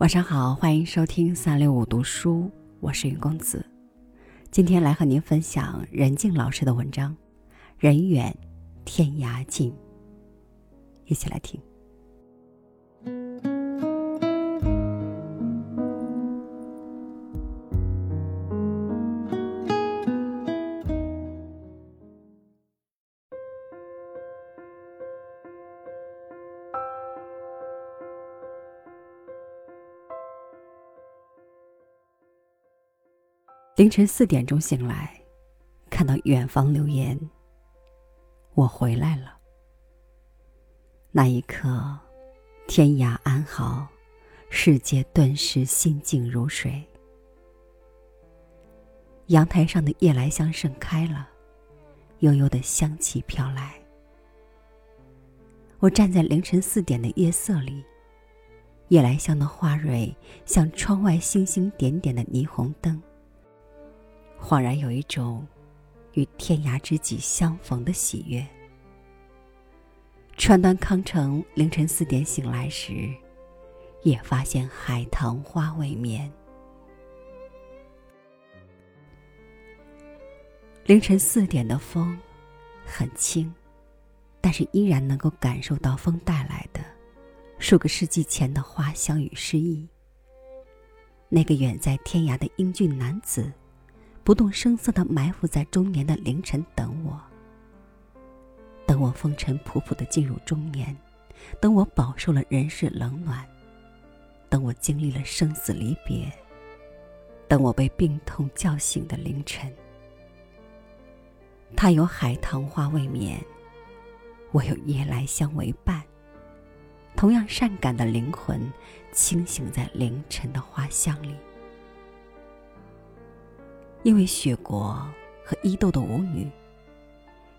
晚上好，欢迎收听三六五读书，我是云公子。今天来和您分享任静老师的文章《人远天涯近》，一起来听。凌晨四点钟醒来，看到远方留言：“我回来了。”那一刻，天涯安好，世界顿时心静如水。阳台上的夜来香盛开了，悠悠的香气飘来。我站在凌晨四点的夜色里，夜来香的花蕊像窗外星星点点的霓虹灯。恍然有一种与天涯知己相逢的喜悦。川端康成凌晨四点醒来时，也发现海棠花未眠。凌晨四点的风很轻，但是依然能够感受到风带来的数个世纪前的花香与诗意。那个远在天涯的英俊男子。不动声色的埋伏在中年的凌晨等我，等我风尘仆仆的进入中年，等我饱受了人世冷暖，等我经历了生死离别，等我被病痛叫醒的凌晨。他有海棠花未眠，我有夜来香为伴，同样善感的灵魂，清醒在凌晨的花香里。因为雪国和伊豆的舞女，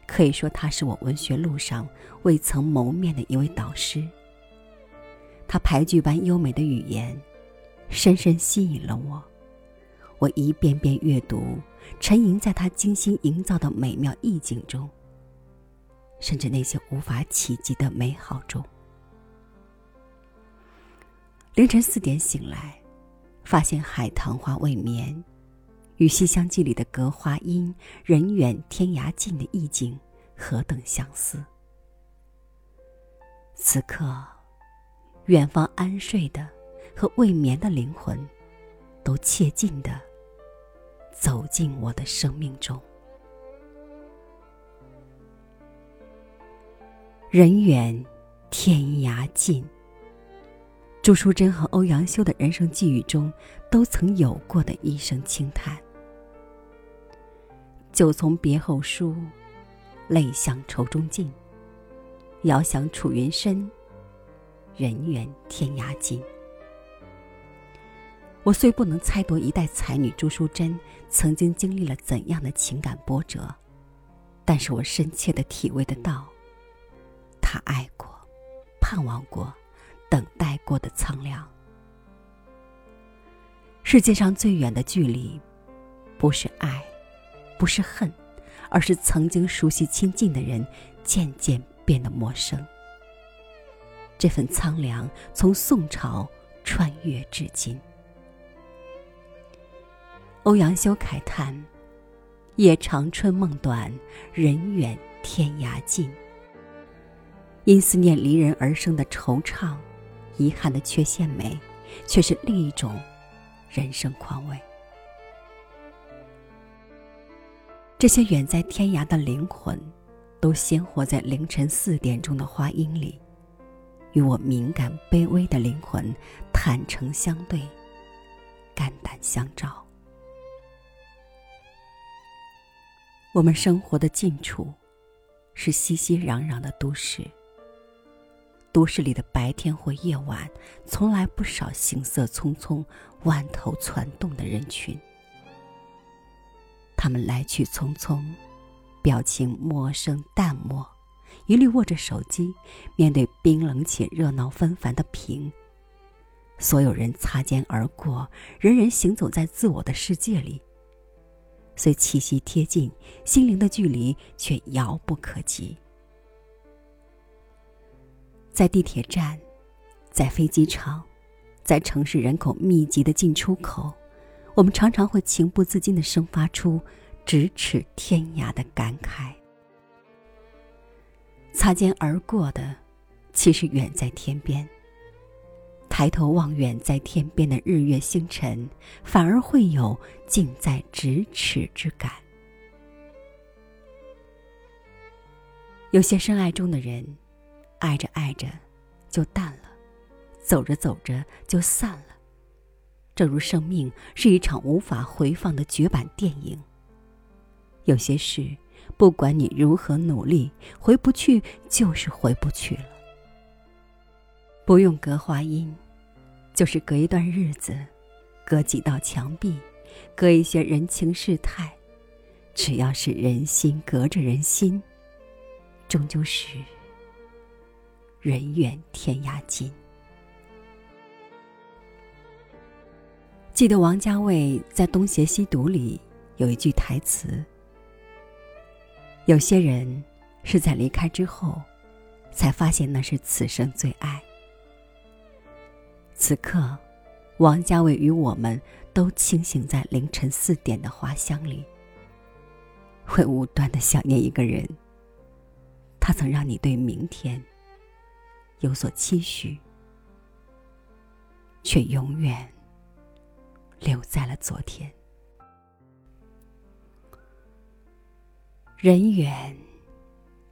可以说她是我文学路上未曾谋面的一位导师。她牌剧般优美的语言，深深吸引了我。我一遍遍阅读，沉吟在她精心营造的美妙意境中，甚至那些无法企及的美好中。凌晨四点醒来，发现海棠花未眠。与《西厢记》里的隔花阴、人远天涯近的意境何等相似！此刻，远方安睡的和未眠的灵魂，都切近的走进我的生命中。人远天涯近。朱淑珍和欧阳修的人生际遇中，都曾有过的一声轻叹。酒从别后疏，泪向愁中尽。遥想楚云深，人远天涯近。我虽不能猜度一代才女朱淑珍曾经经历了怎样的情感波折，但是我深切的体味得到，她爱过，盼望过，等待过的苍凉。世界上最远的距离，不是爱。不是恨，而是曾经熟悉亲近的人渐渐变得陌生。这份苍凉从宋朝穿越至今。欧阳修慨叹：“夜长春梦短，人远天涯近。”因思念离人而生的惆怅、遗憾的缺陷美，却是另一种人生况味。这些远在天涯的灵魂，都鲜活在凌晨四点钟的花荫里，与我敏感卑微的灵魂坦诚相对，肝胆相照。我们生活的近处，是熙熙攘攘的都市。都市里的白天或夜晚，从来不少行色匆匆、万头攒动的人群。他们来去匆匆，表情陌生淡漠，一律握着手机，面对冰冷且热闹纷繁的屏。所有人擦肩而过，人人行走在自我的世界里。虽气息贴近，心灵的距离却遥不可及。在地铁站，在飞机场，在城市人口密集的进出口，我们常常会情不自禁的生发出咫尺天涯的感慨。擦肩而过的，其实远在天边。抬头望远在天边的日月星辰，反而会有近在咫尺之感。有些深爱中的人，爱着爱着就淡了，走着走着就散了。正如生命是一场无法回放的绝版电影。有些事，不管你如何努力，回不去就是回不去了。不用隔花音，就是隔一段日子，隔几道墙壁，隔一些人情世态，只要是人心隔着人心，终究是人远天涯近。记得王家卫在《东邪西毒》里有一句台词：“有些人是在离开之后，才发现那是此生最爱。”此刻，王家卫与我们都清醒在凌晨四点的花香里，会无端的想念一个人。他曾让你对明天有所期许，却永远留在了昨天。人远，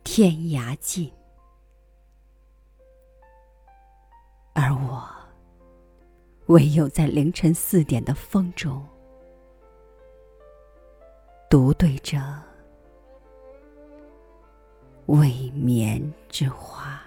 天涯近，而我。唯有在凌晨四点的风中，独对着未眠之花。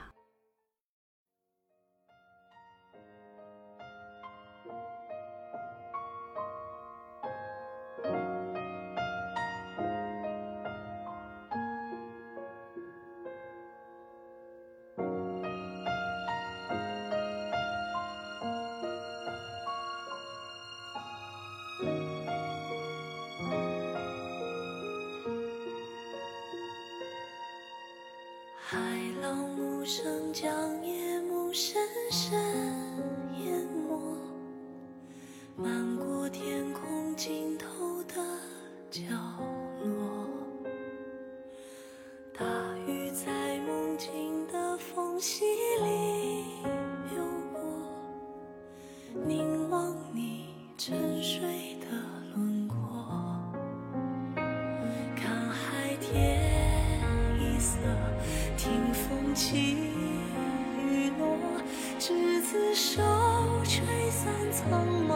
角落。大雨在梦境的缝隙里流过，凝望你沉睡的轮廓，看海天一色。听风起雨落，执子手，吹散苍茫，